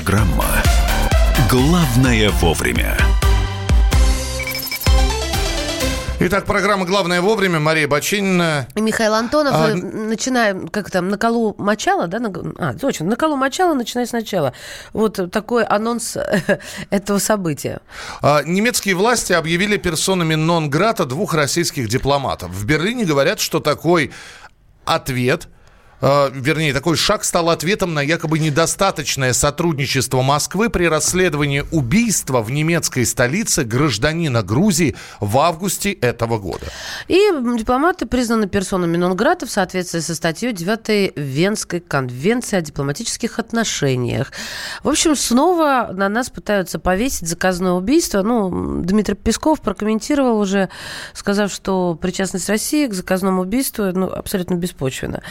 Программа «Главное вовремя». Итак, программа «Главное вовремя». Мария Бочинина. И Михаил Антонов. А, начинаем, как там, на колу мочала, да? На, а, точно, на колу мочала, начинай сначала. Вот такой анонс этого события. А, Немецкие власти объявили персонами нон-грата двух российских дипломатов. В Берлине говорят, что такой ответ э, вернее, такой шаг стал ответом на якобы недостаточное сотрудничество Москвы при расследовании убийства в немецкой столице гражданина Грузии в августе этого года. И дипломаты признаны персонами нон-грата в соответствии со статьей 9 Венской конвенции о дипломатических отношениях. В общем, снова на нас пытаются повесить заказное убийство. Ну, Дмитрий Песков прокомментировал уже, сказав, что причастность России к заказному убийству ну, абсолютно беспочвена.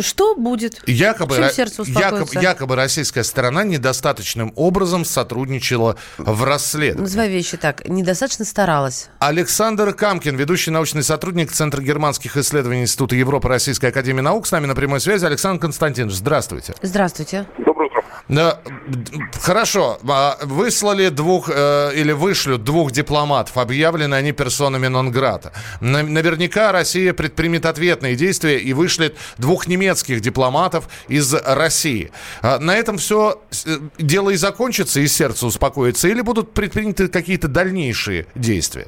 Что будет? Якобы, Чем ра- сердце якобы, успокоится? якобы российская сторона недостаточным образом сотрудничала в расследовании. Называй вещи так. Недостаточно старалась. Александр Камкин, ведущий научный сотрудник Центра германских исследований Института Европы Российской Академии Наук, с нами на прямой связи. Александр Константинович, здравствуйте. Здравствуйте. Доброе Хорошо, а, выслали двух э, или вышлют двух дипломатов, объявлены они персонами нон-грата. На- Наверняка Россия предпримет ответные действия и вышлет двух немецких дипломатов из России. А, На этом все дело и закончится, и сердце успокоится, или будут предприняты какие-то дальнейшие действия?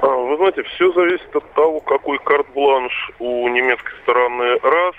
А, Вы знаете, все зависит от того, какой карт-бланш у немецкой стороны раз,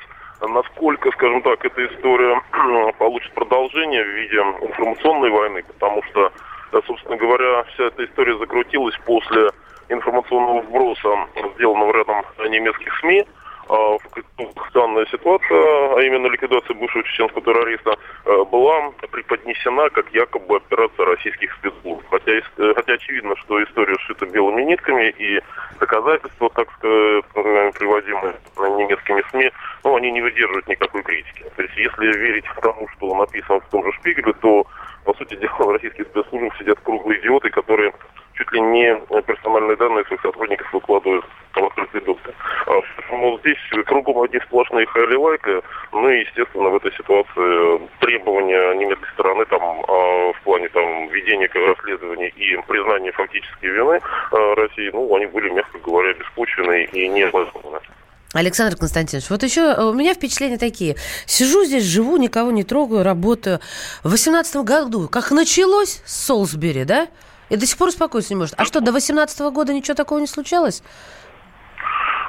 насколько, скажем так, эта история получит продолжение в виде информационной войны, потому что, э, собственно говоря, вся эта история закрутилась после информационного вброса, сделанного рядом немецких СМИ, в которых данная ситуация, а именно ликвидация бывшего чеченского террориста, э, была преподнесена как якобы операция российских спецслужб. Хотя, э, хотя очевидно, что история сшита белыми нитками, и доказательства, так сказать, э, приводимые немецкими СМИ, ну, они не выдерживают никакой критики. То есть, если верить тому, что написано в том же Шпигеле, то, по сути дела, в российских спецслужбах сидят круглые идиоты, которые чуть ли не персональные данные своих сотрудников выкладывают в открытый доступ. А, Поэтому здесь кругом одни сплошные хайли лайка. Ну и, естественно, в этой ситуации требования немецкой стороны там а, в плане там ведения расследования и признания фактической вины России, ну, они были, мягко говоря, беспочвенные и необоснованные. Александр Константинович, вот еще э, у меня впечатления такие. Сижу здесь, живу, никого не трогаю, работаю. В 18 году, как началось с Солсбери, да? И до сих пор успокоиться не может. А что, до 18 года ничего такого не случалось?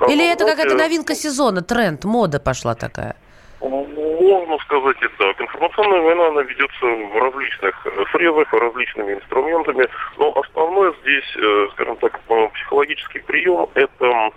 Или А, это какая-то новинка сезона, тренд, мода пошла такая? Можно сказать и так. Информационная война, она ведется в различных э, срезах, различными инструментами, но основное здесь, э, скажем так, э, психологический прием – это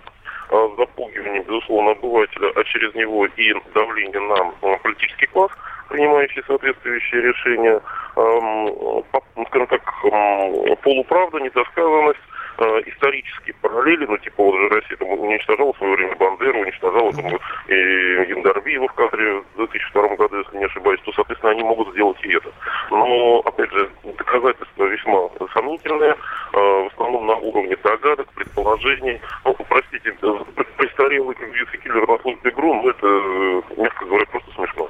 запугивание, безусловно, обывателя, а через него и давление на политический класс, принимающий соответствующие решения, эм, по- скажем так, эм, полуправда, недосказанность, э, исторические параллели, ну, типа, вот же Россия там уничтожала в свое время Бандеру, уничтожала там и Яндарбиева в кадре в 2002 году, если не ошибаюсь, то, соответственно, они могут сделать и это. Но, опять же, доказательства весьма сомнительные, э, в основном на уровне догадок, предположений. Ну, простите, э, престарелый, как говорится, киллер на службе ГРУ, ну, это, мягко говоря, просто смешно.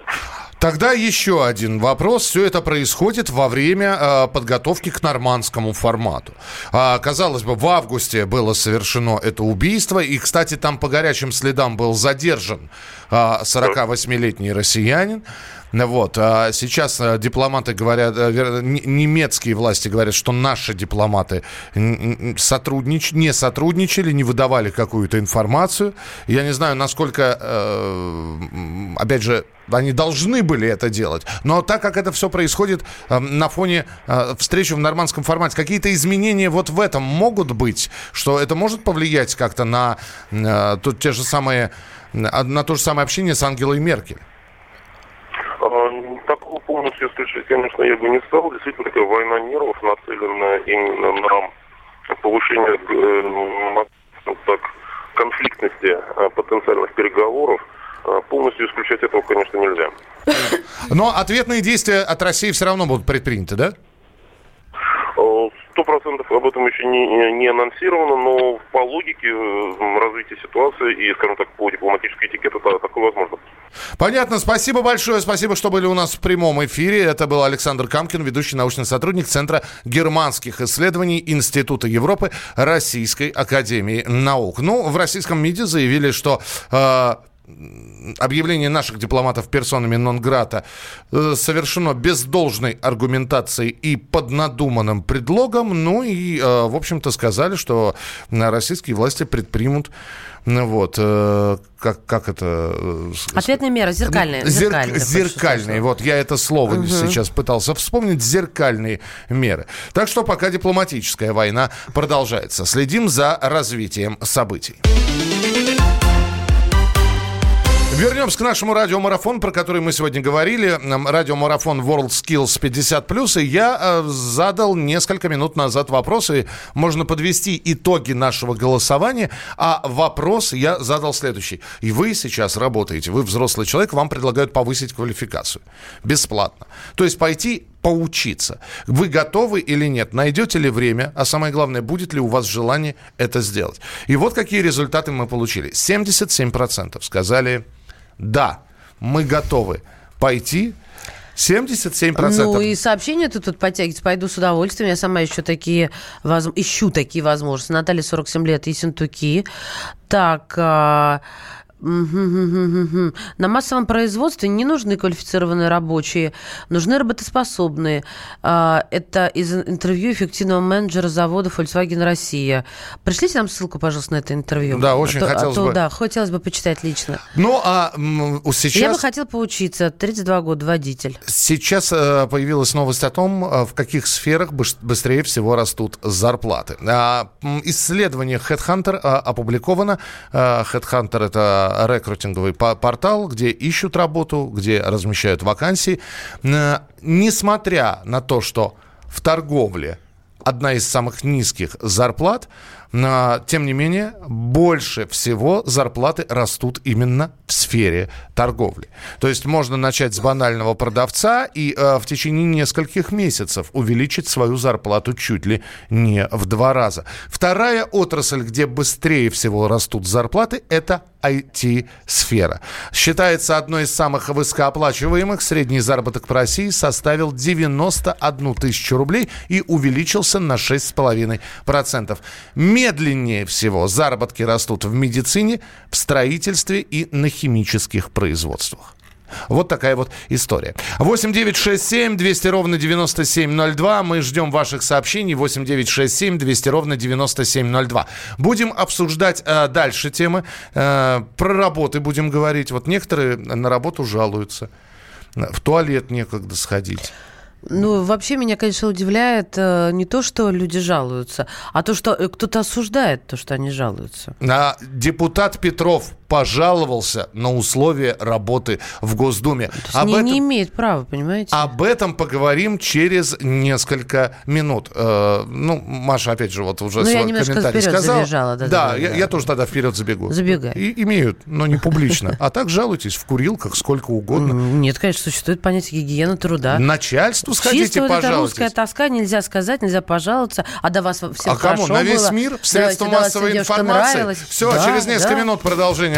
Тогда еще один вопрос. Все это происходит во время э, подготовки к нормандскому формату. А, казалось бы, в августе было совершено это убийство. И, кстати, там по горячим следам был задержан а, 48-летний россиянин. Вот. А сейчас э, дипломаты говорят, э, немецкие власти говорят, что наши дипломаты сотруднич... не сотрудничали, не выдавали какую-то информацию. Я не знаю, насколько, э, опять же, они должны были это делать. Но так как это все происходит э, на фоне встречи в нормандском формате, какие-то изменения вот в этом могут быть, что это может повлиять как-то на э, тут те же самые на на то же самое общение с Ангелой Меркель? А, Такого полностью исключать, конечно, я бы не стал. Действительно, такая война нервов, нацеленная именно на повышение э, так, конфликтности а, потенциальных переговоров. А, Полностью исключать этого, конечно, нельзя. Но ответные действия от России все равно будут предприняты, да? Вариантов об этом еще не, не анонсировано, но по логике развития ситуации и, скажем так, по дипломатической этикету такое возможно. Понятно. Спасибо большое. Спасибо, что были у нас в прямом эфире. Это был Александр Камкин, ведущий научный сотрудник Центра германских исследований Института Европы Российской Академии Наук. Ну, в российском МИДе заявили, что э, объявление наших дипломатов персонами нон-грата э, совершено без должной аргументации и под надуманным предлогом. Ну и, э, в общем-то, сказали, что российские власти предпримут ну вот, э, как, как это... Ответная мера, зеркальная. Зер, зеркальные, зеркальные. вот я это слово угу. сейчас пытался вспомнить, зеркальные меры. Так что пока дипломатическая война продолжается. Следим за развитием событий. Вернемся к нашему радиомарафону, про который мы сегодня говорили. Радиомарафон World Skills 50+. И я э, задал несколько минут назад вопросы. Можно подвести итоги нашего голосования. А вопрос я задал следующий. И вы сейчас работаете, вы взрослый человек, вам предлагают повысить квалификацию. Бесплатно. То есть пойти поучиться. Вы готовы или нет? Найдете ли время? А самое главное, будет ли у вас желание это сделать? И вот какие результаты мы получили. 77% сказали да, мы готовы пойти 77%. Ну и сообщения-то тут подтягиваются. Пойду с удовольствием. Я сама еще такие, воз... ищу такие возможности. Наталья 47 лет, Ессентуки. Так, а... На массовом производстве не нужны квалифицированные рабочие, нужны работоспособные. А, это из интервью эффективного менеджера завода Volkswagen Россия. Пришлите нам ссылку, пожалуйста, на это интервью. Да, очень а то, хотелось а то, бы. Да, хотелось бы почитать лично. Ну, а сейчас... Я бы хотел поучиться. 32 года, водитель. Сейчас э, появилась новость о том, э, в каких сферах быстрее всего растут зарплаты. Исследование Headhunter опубликовано. Э, Headhunter – это рекрутинговый портал, где ищут работу, где размещают вакансии. Несмотря на то, что в торговле одна из самых низких зарплат, тем не менее, больше всего зарплаты растут именно в сфере торговли. То есть можно начать с банального продавца и э, в течение нескольких месяцев увеличить свою зарплату чуть ли не в два раза. Вторая отрасль, где быстрее всего растут зарплаты, это IT-сфера. Считается одной из самых высокооплачиваемых. Средний заработок по России составил 91 тысячу рублей и увеличился на 6,5%. Медленнее всего заработки растут в медицине, в строительстве и на химических производствах. Вот такая вот история. 8 9 6 7 200 ровно 9702. Мы ждем ваших сообщений. 8 9 6 7 200 ровно 9702. Будем обсуждать э, дальше темы. Э, про работы будем говорить. Вот некоторые на работу жалуются. В туалет некогда сходить. Ну, вообще меня, конечно, удивляет э, не то, что люди жалуются, а то, что э, кто-то осуждает то, что они жалуются. А депутат Петров пожаловался на условия работы в Госдуме. То Об не, этом, не имеет права, понимаете? Об этом поговорим через несколько минут. Э, ну, Маша, опять же, вот уже ну, свой комментарий сказала. Забежала, да, да, да, я, да, я тоже тогда вперед забегу. Забегай. И, имеют, но не публично. А так жалуйтесь в курилках сколько угодно. Нет, конечно, существует понятие гигиены труда. Начальству сходите, Чисто вот эта русская тоска, нельзя сказать, нельзя пожаловаться, а до вас всем а кому? На весь мир? В средства массовой информации? Все, через несколько минут продолжение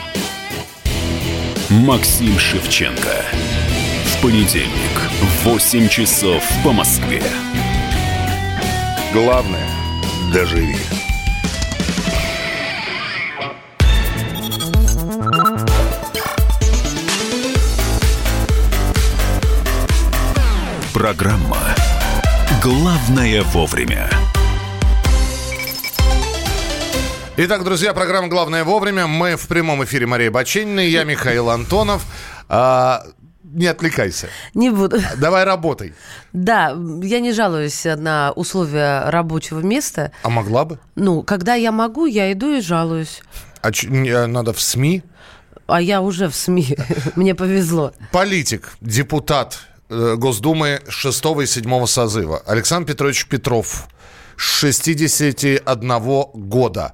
Максим Шевченко. В понедельник в 8 часов по Москве. Главное – доживи. Программа «Главное вовремя». Итак, друзья, программа «Главное вовремя». Мы в прямом эфире Мария Баченина, я Михаил Антонов. А, не отвлекайся. Не буду. Давай работай. Да, я не жалуюсь на условия рабочего места. А могла бы? Ну, когда я могу, я иду и жалуюсь. А ч- а надо в СМИ? А я уже в СМИ. Мне повезло. Политик, депутат э, Госдумы 6 и 7 созыва Александр Петрович Петров, 61 года,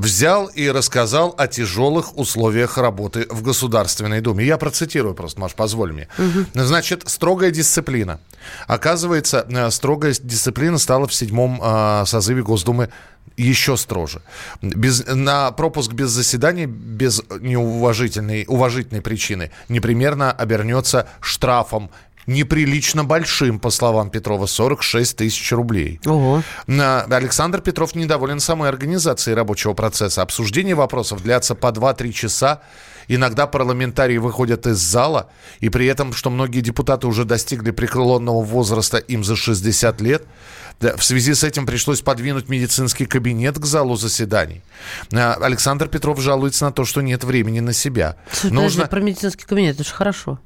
взял и рассказал о тяжелых условиях работы в Государственной Думе. Я процитирую просто, Маш, позволь мне. Значит, строгая дисциплина. Оказывается, э, строгая дисциплина стала в седьмом э, созыве Госдумы еще строже. Без, на пропуск без заседания, без неуважительной уважительной причины, непременно обернется штрафом неприлично большим, по словам Петрова, 46 тысяч рублей. Ого. Александр Петров недоволен самой организацией рабочего процесса. Обсуждение вопросов длятся по 2-3 часа. Иногда парламентарии выходят из зала, и при этом, что многие депутаты уже достигли преклонного возраста, им за 60 лет. Да, В связи с этим пришлось подвинуть медицинский кабинет к залу заседаний. А, Александр Петров жалуется на то, что нет времени на себя. Слушай, подожди, про медицинский кабинет, это же хорошо.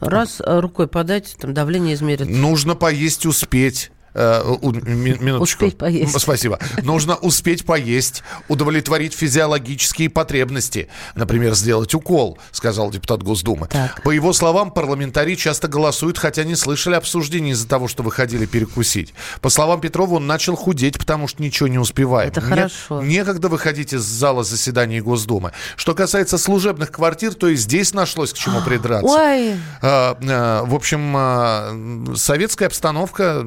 Раз э, рукой подать, там давление измерить. Нужно поесть, успеть. Э, у- ми- минуточку. Успеть поесть. Спасибо. Нужно успеть поесть, удовлетворить физиологические потребности. Например, сделать укол, сказал депутат Госдумы. Так. По его словам, парламентарии часто голосуют, хотя не слышали обсуждений из-за того, что выходили перекусить. По словам Петрова, он начал худеть, потому что ничего не успевает. Это хорошо. Некогда выходить из зала заседаний Госдумы. Что касается служебных квартир, то и здесь нашлось к чему придраться. Ой, А, а, В общем, а, советская обстановка,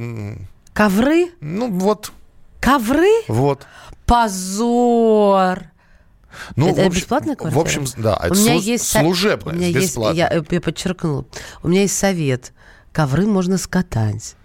ковры? ну вот, Ковры? вот. Позор! Ну, это в общем- бесплатная квартира? В общем, да, это У меня служ- есть служебная, у меня есть, бесплатная. я, э, я подчеркнула. У меня есть совет. Ковры можно скатать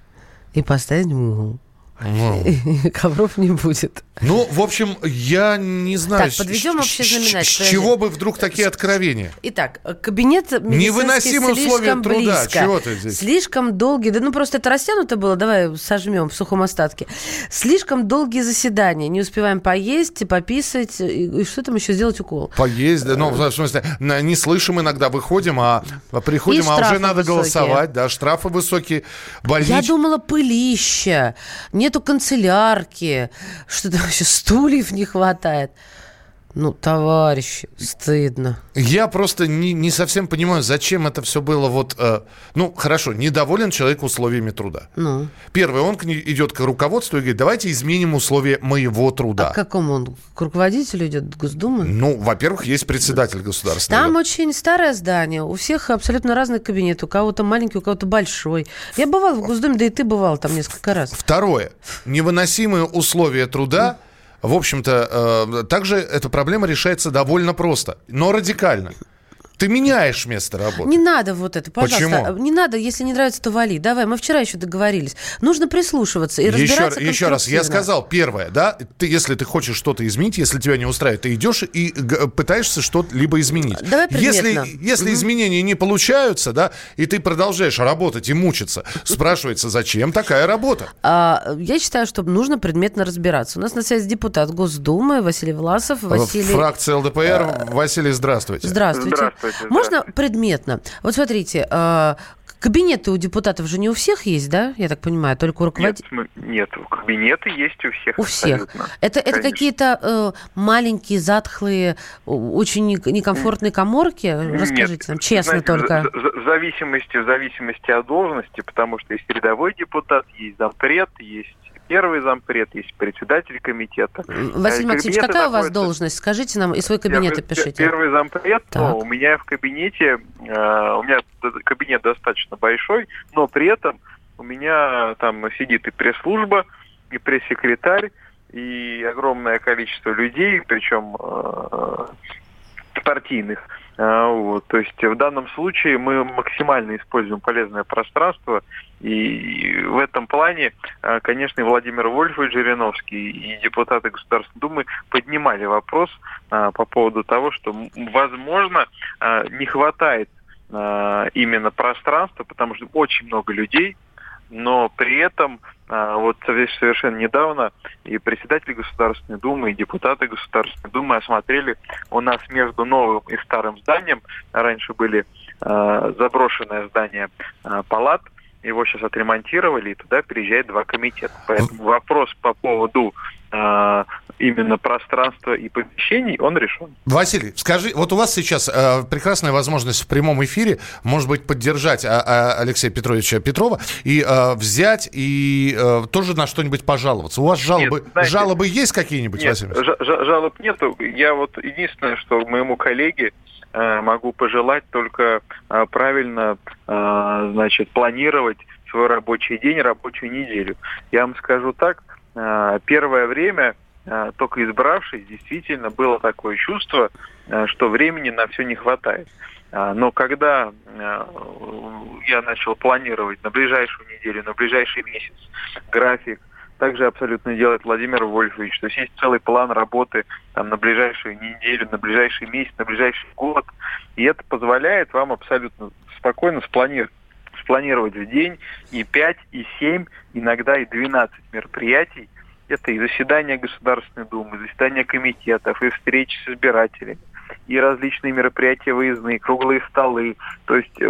и поставить в угол. Ну. Ковров не будет. Ну, в общем, я не знаю, Так, подведем общий знаменатель, с чего бы вдруг такие откровения? Итак, э, кабинет Невыносимые условия труда. близко. Чего ты здесь? Слишком долгий, да ну просто это растянуто было, давай сожмем в сухом остатке. Слишком долгие заседания, не успеваем поесть, пописать, и, и что там еще сделать укол. Поесть, да, ну, в смысле, на- не слышим иногда, выходим, а приходим, И а уже надо высокие. голосовать, да, штрафы высокие, больнич... Я думала, пылища, нету канцелярки, что там еще стульев не хватает. Ну, товарищи, стыдно. Я просто не, не совсем понимаю, зачем это все было вот... э, ну, хорошо, недоволен человек условиями труда. Ну, Первый, он к идет к руководству и говорит, давайте изменим условия моего труда. а к какому он? К руководителю идет Госдумы? Ну, во-первых, есть председатель государственного. Там очень старое здание, у всех абсолютно разный кабинет, у кого-то маленький, у кого-то большой. Я бывала в Госдуме, да и ты бывал там несколько раз. Второе. Невыносимые условия труда. В общем-то, э, также эта проблема решается довольно просто, но радикально. Ты меняешь место работы. Не надо вот это, пожалуйста. Почему? Не надо, если не нравится, то вали. Давай, мы вчера еще договорились. Нужно прислушиваться и Еще, разбираться еще раз, я сказал, первое, да, ты, если ты хочешь что-то изменить, если тебя не устраивает, ты идешь и г- пытаешься что-либо изменить. Давай если, предметно. если изменения не получаются, да, и ты продолжаешь работать и мучиться, спрашивается, зачем такая работа? А, я считаю, что нужно предметно разбираться. У нас на связи депутат Госдумы Василий Власов. Василий... Фракция ЛДПР. Василий, здравствуйте. Здравствуйте. Здравствуйте, Можно здравствуйте. предметно? Вот смотрите, а, кабинеты у депутатов же не у всех есть, да? Я так понимаю, только у Нет, руководителей. см- нет, кабинеты есть у всех. У всех. абсолютно. Это, это Конечно. какие-то э, маленькие, затхлые, очень не- некомфортные коморки? Расскажите Нет, нам, честно знаете, только. В, в- зависимости, в зависимости от должности, потому что есть рядовой депутат, есть зампред, есть первый зампред, есть председатель комитета. Василий Э, Максимович, кабинеты какая у вас находятся- должность? Скажите нам и свой кабинет Я опишите. Первый зампред, Так. но у меня в кабинете, э, у меня кабинет достаточно большой, но при этом у меня там сидит и пресс-служба, и пресс-секретарь, и огромное количество людей, причем э, партийных. А, Вот. То есть в данном случае мы максимально используем полезное пространство, и в этом плане, а, конечно, и Владимир Вольфович Жириновский, и депутаты Государственной Думы поднимали вопрос а, по поводу того, что, возможно, не хватает именно пространства, потому что очень много людей, но при этом а, вот совершенно недавно и председатель Государственной Думы, и депутаты Государственной Думы осмотрели у нас между новым и старым зданием, раньше были э, заброшенное здание э, палат, его сейчас отремонтировали, и туда переезжает два комитета. Поэтому вопрос по поводу именно пространства и помещений, он решен. Василий, скажи, вот у вас сейчас э, прекрасная возможность в прямом эфире, может быть, поддержать а, а, Алексея Петровича Петрова и э, взять и э, тоже на что-нибудь пожаловаться. У вас жалобы, нет, знаете, жалобы есть какие-нибудь, нет, Василий? жалоб нету. Я вот единственное, что моему коллеге э, могу пожелать только э, правильно, э, значит, планировать свой рабочий день, рабочую неделю. Я вам скажу так, первое время Э, только избравшись, действительно было такое чувство, э, что времени на все не хватает. Э, но когда я начал планировать на ближайшую неделю, на ближайший месяц график, также абсолютно делает Владимир Вольфович. То есть есть целый план работы там, на ближайшую неделю, на ближайший месяц, на ближайший год. И это позволяет вам абсолютно спокойно спланировать спланировать в день и 5, и 7, иногда и 12 мероприятий, это и заседания Государственной Думы, и заседания комитетов, и встречи с избирателями, и различные мероприятия выездные, круглые столы. То есть э,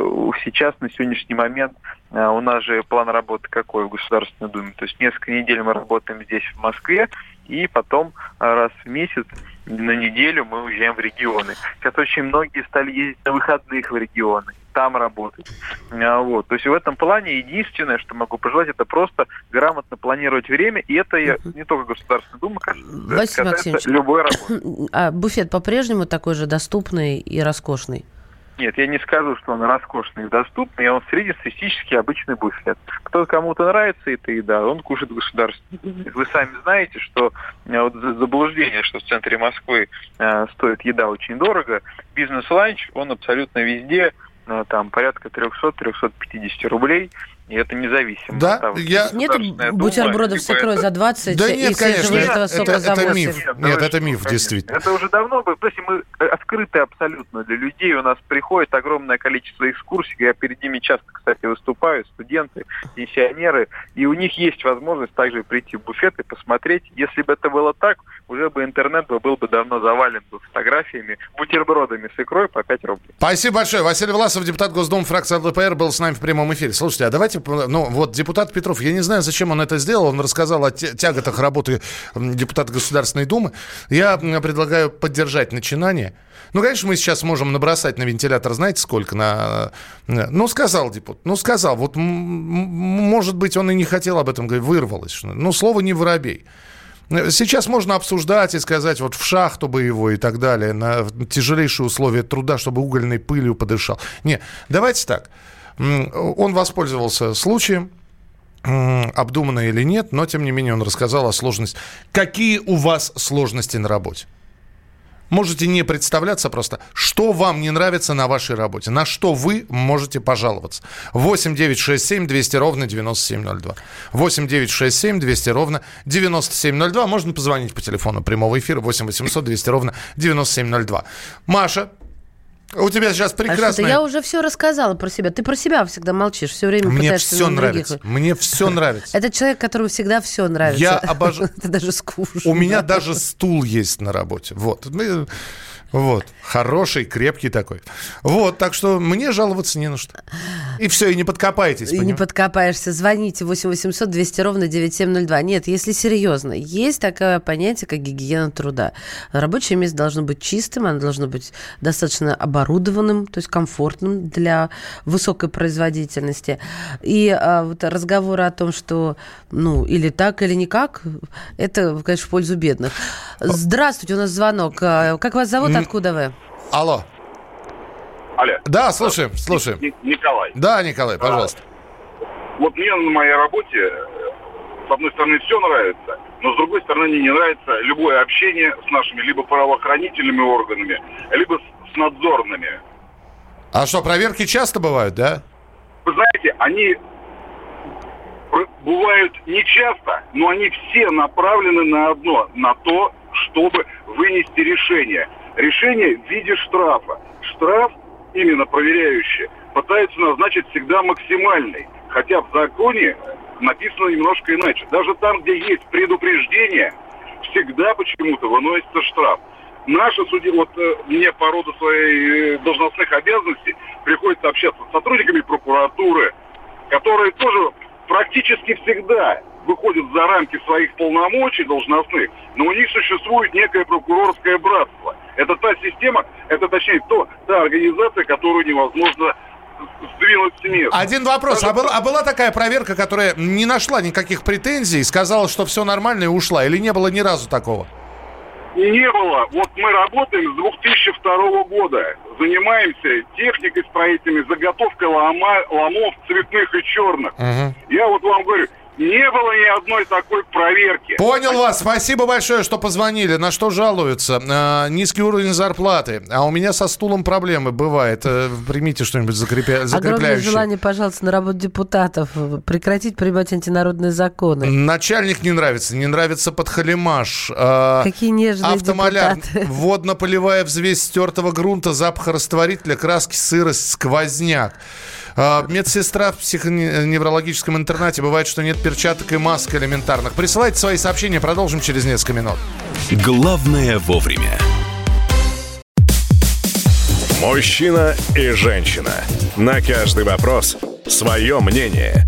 сейчас, на сегодняшний момент, э, у нас же план работы какой в Государственной Думе? То есть несколько недель мы работаем здесь, в Москве, и потом э, раз в месяц на неделю мы уезжаем в регионы. Сейчас очень многие стали ездить на выходных в регионы там работать. А, вот. То есть в этом плане единственное, что могу пожелать, это просто грамотно планировать время, и это я, не только Государственная Дума, Василий Максимович, любой работы. А буфет по-прежнему такой же доступный и роскошный? Нет, я не скажу, что он роскошный и доступный, он среднестатистический обычный буфет. Кто кому-то нравится эта еда, он кушает государственный. Вы сами знаете, что э, вот заблуждение, что в центре Москвы э, стоит еда очень дорого. Бизнес-ланч, он абсолютно везде там порядка 300-350 рублей. И это независимо. Да, я... Нет бутербродов с икрой это... за 20 да и нет, конечно, это, это, это миф. Нет, нет это миф, конечно. действительно. Это уже давно было. То есть мы открыты абсолютно для людей. У нас приходит огромное количество экскурсий. Я перед ними часто, кстати, выступаю. Студенты, пенсионеры. И у них есть возможность также прийти в буфет и посмотреть. Если бы это было так, уже бы интернет был бы давно завален бы фотографиями, бутербродами с икрой по 5 рублей. Спасибо большое. Василий Власов, депутат Госдумы, фракция ЛДПР, был с нами в прямом эфире. Слушайте, а давайте, ну вот депутат Петров, я не знаю, зачем он это сделал, он рассказал о тяготах работы депутата Государственной Думы. Я предлагаю поддержать начинание. Ну, конечно, мы сейчас можем набросать на вентилятор, знаете, сколько на... Ну, сказал депутат, ну, сказал. Вот, может быть, он и не хотел об этом говорить, вырвалось. Ну, слово не воробей. Сейчас можно обсуждать и сказать, вот в шахту бы его и так далее, на тяжелейшие условия труда, чтобы угольной пылью подышал. Не, давайте так. Он воспользовался случаем, обдуманно или нет, но тем не менее он рассказал о сложности. Какие у вас сложности на работе? Можете не представляться просто, что вам не нравится на вашей работе, на что вы можете пожаловаться. 8 9 6 7 200 ровно 9702. 8 9 6 7 200 ровно 9702. Можно позвонить по телефону прямого эфира 8 800 200 ровно 9702. Маша, у тебя сейчас прекрасно. А я уже все рассказала про себя. Ты про себя всегда молчишь, все время Мне все нравится. Других. Мне все нравится. Это человек, которому всегда все нравится. Я обожаю. Это даже скучно. У меня даже стул есть на работе. Вот. Вот. Хороший, крепкий такой. Вот, так что мне жаловаться не на что. И все, и не подкопаетесь. И не подкопаешься. Звоните 8 800 200 ровно 9702. Нет, если серьезно, есть такое понятие, как гигиена труда. Рабочее место должно быть чистым, оно должно быть достаточно оборудованным, то есть комфортным для высокой производительности. И а, вот разговоры о том, что, ну, или так, или никак, это, конечно, в пользу бедных. Здравствуйте, у нас звонок. А, как вас зовут? Откуда вы? Алло. Алло. Да, слушаем, слушаем. Николай. Да, Николай, пожалуйста. А, вот мне на моей работе, с одной стороны, все нравится, но с другой стороны, мне не нравится любое общение с нашими либо правоохранительными органами, либо с, с надзорными. А что, проверки часто бывают, да? Вы знаете, они бывают не часто, но они все направлены на одно, на то, чтобы вынести решение. Решение в виде штрафа. Штраф, именно проверяющий, пытаются назначить всегда максимальный. Хотя в законе написано немножко иначе. Даже там, где есть предупреждение, всегда почему-то выносится штраф. Наши судьи, вот э, мне по роду своей э, должностных обязанностей приходится общаться с сотрудниками прокуратуры, которые тоже практически всегда выходят за рамки своих полномочий должностных, но у них существует некое прокурорское братство. Это та система, это точнее то, та организация, которую невозможно сдвинуть с места. Один вопрос. А, был, а была такая проверка, которая не нашла никаких претензий, сказала, что все нормально и ушла? Или не было ни разу такого? Не было. Вот мы работаем с 2002 года. Занимаемся техникой строительной, заготовкой лома, ломов цветных и черных. Угу. Я вот вам говорю, не было ни одной такой проверки. Понял вас. Спасибо большое, что позвонили. На что жалуются? А, низкий уровень зарплаты. А у меня со стулом проблемы бывает. А, примите что-нибудь закрепля... закрепляющее. Огромное желание, пожалуйста, на работу депутатов. Прекратить принимать антинародные законы. Начальник не нравится. Не нравится подхалимаш. А, Какие нежные Автомаляр. депутаты. Водно-полевая взвесь стертого грунта, запах растворителя, краски, сырость, сквозняк. А, медсестра в психоневрологическом интернате. Бывает, что нет перчаток и масок элементарных. Присылайте свои сообщения, продолжим через несколько минут. Главное вовремя. Мужчина и женщина. На каждый вопрос свое мнение.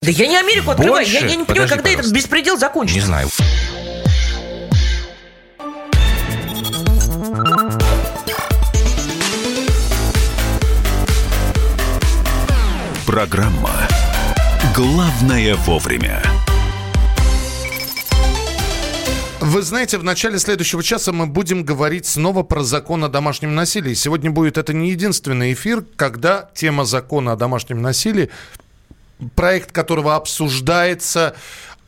Да я не Америку открываю. Больше? Я, я не понимаю, Подожди, когда этот пожалуйста. беспредел Не закончится. знаю. Программа «Главное вовремя». Вы знаете, в начале следующего часа мы будем говорить снова про закон о домашнем насилии. Сегодня будет это не единственный эфир, когда тема закона о домашнем насилии, проект которого обсуждается,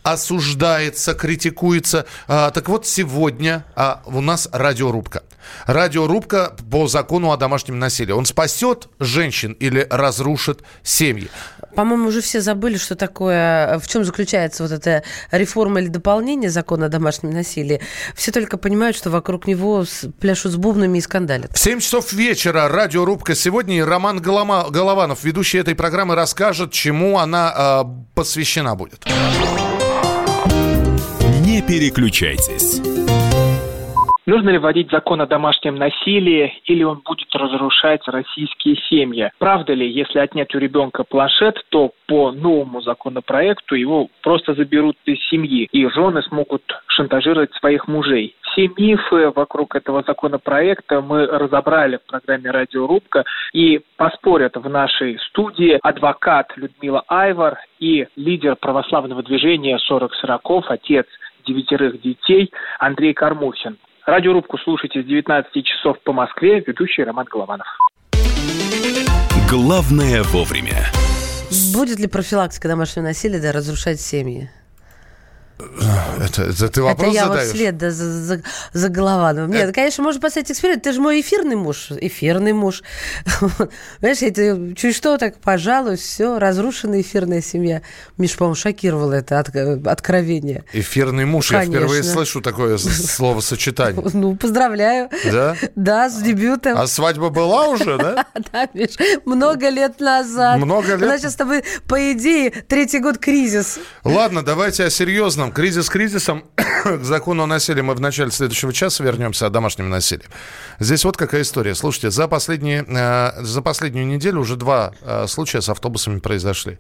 осуждается, критикуется. А, так вот, сегодня а, у нас радиорубка. Радиорубка по закону о домашнем насилии. Он спасет женщин или разрушит семьи? По-моему, уже все забыли, что такое, в чем заключается вот эта реформа или дополнение закона о домашнем насилии. Все только понимают, что вокруг него пляшут с бубнами и скандалят. В 7 часов вечера радиорубка сегодня. И Роман Голома- Голованов, ведущий этой программы, расскажет, чему она а, посвящена будет. Переключайтесь. Нужно ли вводить закон о домашнем насилии или он будет разрушать российские семьи? Правда ли, если отнять у ребенка планшет, то по новому законопроекту его просто заберут из семьи, и жены смогут шантажировать своих мужей? Все мифы вокруг этого законопроекта мы разобрали в программе «Радиорубка», и поспорят в нашей студии адвокат Людмила Айвар и лидер православного движения «40 сороков», отец девятерых детей Андрей Кормухин. Радиорубку слушайте с 19 часов по Москве. Ведущий Роман Голованов. Главное вовремя. Будет ли профилактика домашнего насилия да, разрушать семьи? Это, это ты вопрос Это я задаешь? вот вслед да, за, за, за Головановым. Нет, конечно, можно поставить эксперимент. Ты же мой эфирный муж. Эфирный муж. Знаешь, я тебе чуть что так пожалуюсь, все, разрушена эфирная семья. Миш, по-моему, шокировало это от- откровение. Эфирный муж. Я впервые Конечно. слышу такое словосочетание. Ну, поздравляю. Да? Да, с дебютом. А свадьба была уже, да? Да, Миш, много лет назад. Много лет? У нас сейчас с тобой, по идее, третий год кризис. Ладно, давайте о серьезном. Кризис кризисом. К закону о насилии мы в начале следующего часа вернемся о домашнем насилии. Здесь вот какая история. Слушайте, за, последние, э, за последнюю неделю уже два э, случая с автобусами произошли.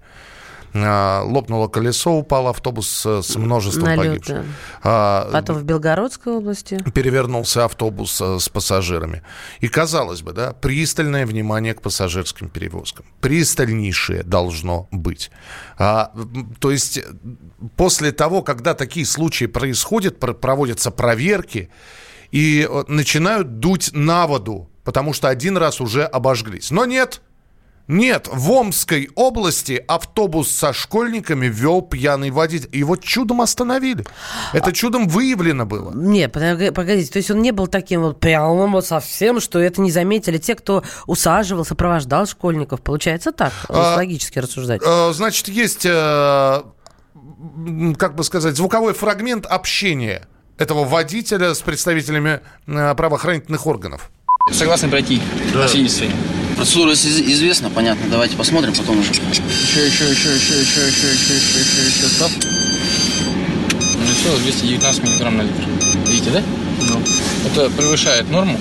Э, лопнуло колесо, упал автобус э, с множеством Налет, погибших. да. А, Потом в Белгородской области. перевернулся автобус э, с пассажирами. И казалось бы, да, пристальное внимание к пассажирским перевозкам. Пристальнейшее должно быть. А, то есть э, после того, когда такие случаи происходят, пр- проводятся проверки и начинают дуть на воду, потому что один раз уже обожглись. Но нет, Нет, в Омской области автобус со школьниками вел пьяный водитель. Его чудом остановили. Это чудом выявлено было. Нет, погоди- погодите, то есть он не был таким вот прямым вот совсем, что это не заметили те, кто усаживал, сопровождал школьников. Получается так, А, логически рассуждать. Э, Значит, есть, э, как бы сказать, звуковой фрагмент общения этого водителя с представителями э, правоохранительных органов. Согласны пройти свидетельствование? Процедура из- известна, понятно. Давайте посмотрим, потом уже. Еще, еще, еще, еще, еще, еще, еще, еще, еще, еще, стоп. Ну все, 219 миллиграмм на литр. Видите, да? Ну. Это превышает норму.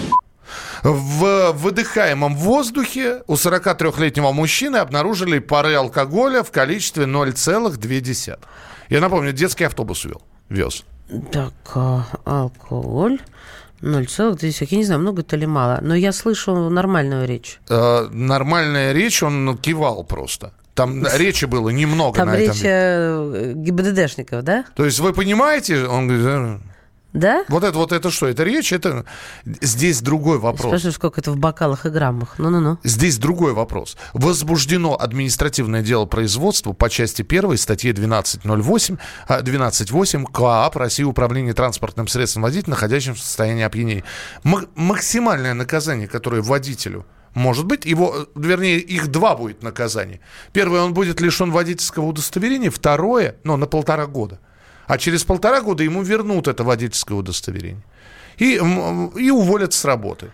В выдыхаемом воздухе у 43-летнего мужчины обнаружили пары алкоголя в количестве 0,2. Я напомню, детский автобус вел, вез. Так, а, алкоголь 0,2. Я не знаю, много это или мало, но я слышу нормальную речь. Э, нормальная речь, он кивал просто. Там речи было немного Там на этом. речь э, ГИБДДшников, да? То есть вы понимаете, он говорит, «Э, Да? вот это вот это что? Это речь? Это здесь другой вопрос. Спрашиваю, сколько это в бокалах и граммах. Ну-ну-ну. Здесь другой вопрос. Возбуждено административное дело производства по части 1 статьи 1208, а, 12.8 КоАП России Управление транспортным средством водителя, находящимся в состоянии опьянения. М- максимальное наказание, которое водителю может быть, его, э, вернее, их два будет наказания. Первое, он будет лишен водительского удостоверения. Второе, ну, на полтора года. А через полтора года ему вернут это водительское удостоверение. И, и уволят с работы.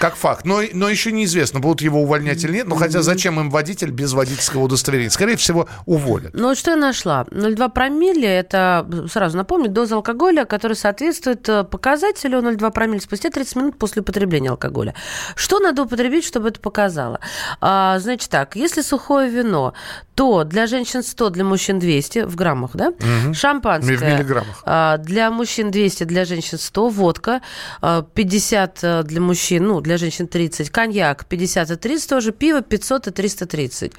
Как факт. Но, но еще неизвестно, будут его увольнять или нет. Но хотя зачем им водитель без водительского удостоверения? Скорее всего, уволят. Ну вот что я нашла. 0,2 промилле – это, сразу напомню, доза алкоголя, которая соответствует э, показателю 0,2 промилле спустя 30 минут после употребления алкоголя. Что надо употребить, чтобы это показало? А, значит так, если сухое вино, то для женщин 100, для мужчин 200 в граммах, да? Мгм. Шампанское. В миллиграммах. а, Для мужчин 200, для женщин 100. Водка. а, 50 э, для мужчин, ну, для женщин 30. Коньяк 50 и 30 тоже. Пиво 500 и 330.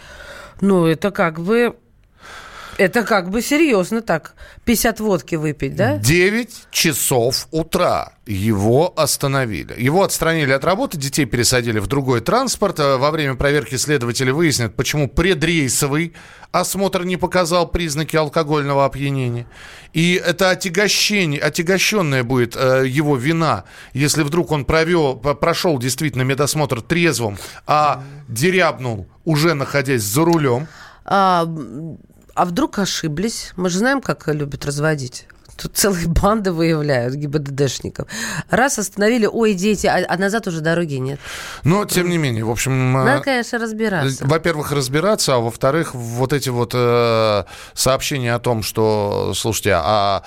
Ну, это как бы... Это как бы серьезно так. 50 водки выпить, да? 9 часов утра его остановили. Его отстранили от работы, детей пересадили в другой транспорт. А Во время проверки следователи выяснят, почему предрейсовый осмотр не показал признаки алкогольного опьянения. И это отягощение, отягощенная будет э, его вина, если вдруг он провел, прошел действительно медосмотр трезвым, а дерябнул, уже находясь за рулем. А, а вдруг ошиблись? Мы же знаем, как любят разводить. Тут целые банды выявляют ГИБДДшников. Раз остановили, ой, дети, а, а назад уже дороги нет. Но, тем не менее, в общем... э, Надо, конечно, разбираться. Во-первых, разбираться, а во-вторых, вот эти вот э, сообщения о том, что, слушайте, а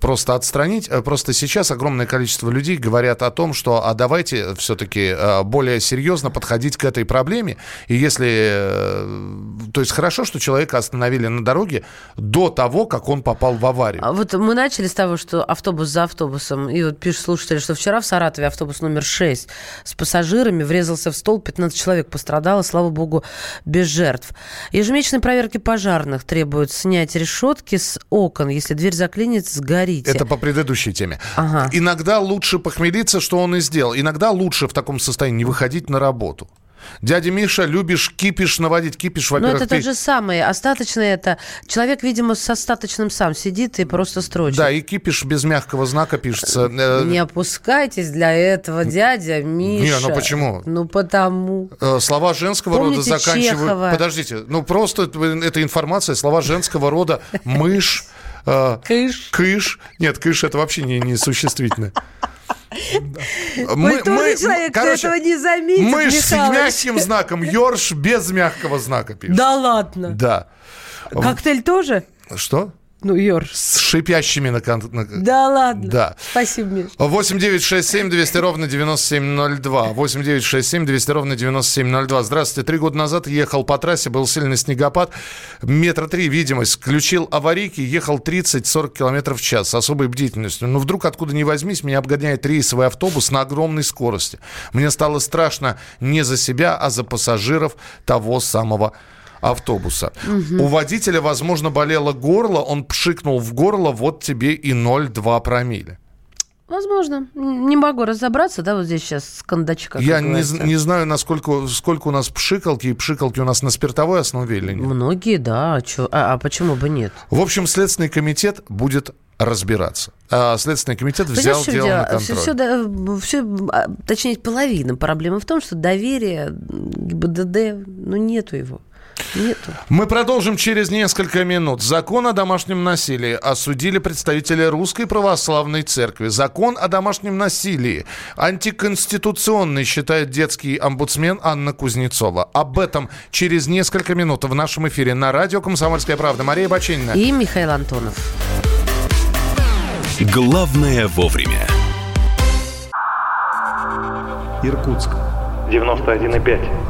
просто отстранить, э, просто сейчас огромное количество людей говорят о том, что а давайте все-таки э, более серьезно подходить к этой проблеме, и если, э, то есть хорошо, что человека остановили на дороге до того, как он попал в аварию. А Вот мы начали с того, что автобус за автобусом. И вот пишут слушатели, что вчера в Саратове автобус номер 6 с пассажирами врезался в стол, 15 человек пострадало, слава богу, без жертв. Ежемесячные проверки пожарных требуют снять решетки с окон. Если дверь заклинит, сгорите. Это по предыдущей теме. Ага. Иногда лучше похмелиться, что он и сделал. Иногда лучше в таком состоянии не выходить на работу. Дядя Миша, любишь кипиш наводить. Кипиш, во-первых, это тот ты- же самый. Остаточный это... Человек, видимо, с остаточным сам сидит и просто строчит. Да, и кипиш без мягкого знака пишется. Э, Не опускайтесь для этого, дядя Миша. Не, ну почему? Ну потому. э, Слова женского Помните рода заканчивают... Чехова? Подождите, ну просто это- эта информация, слова женского рода мышь, э, Кыш. кыш. Нет, кыш это вообще не, не существительное. Вы тоже человек, кто этого не заметит, Мышь с Михалыч. мягким знаком, ёрш без мягкого знака пишет. Да ладно. Да. Коктейль тоже? Что? Ну, Йорш. С шипящими на... кон- на- Да ладно. Да. Спасибо, Миш. 8 9 6 7 200 ровно 9702. 8 9 6 7 200 ровно 9702. Здравствуйте. Три года назад ехал по трассе, был сильный снегопад. Метра три видимость. Включил аварийки, ехал 30-40 километров в час с особой бдительностью. Но вдруг, откуда ни возьмись, меня обгоняет рейсовый автобус на огромной скорости. Мне стало страшно не за себя, а за пассажиров того самого автобуса. У водителя, возможно, болело горло, он пшикнул в горло, вот тебе и 0,2 промилле. Возможно. Не могу разобраться, да, вот здесь сейчас с кондачка. Я не, не знаю, насколько сколько у нас пшикалки, и пшикалки у нас на спиртовой основе или нет. Многие, да. А, чё- а- а почему бы нет? В общем, Следственный комитет будет разбираться. А Следственный комитет взял Понимаешь, чем дело на дело? контроль. Все, да, все, а, точнее, половина проблемы в том, что доверия к ГИБДД, ну, нету его. Нету. Мы продолжим через несколько минут. Закон о домашнем насилии осудили представители Русской Православной Церкви. Закон о домашнем насилии антиконституционный, считает детский омбудсмен Анна Кузнецова. Об этом через несколько минут в нашем эфире на радио «Комсомольская правда». Мария Баченина. И Михаил Антонов. Главное вовремя. Иркутск. 91,5.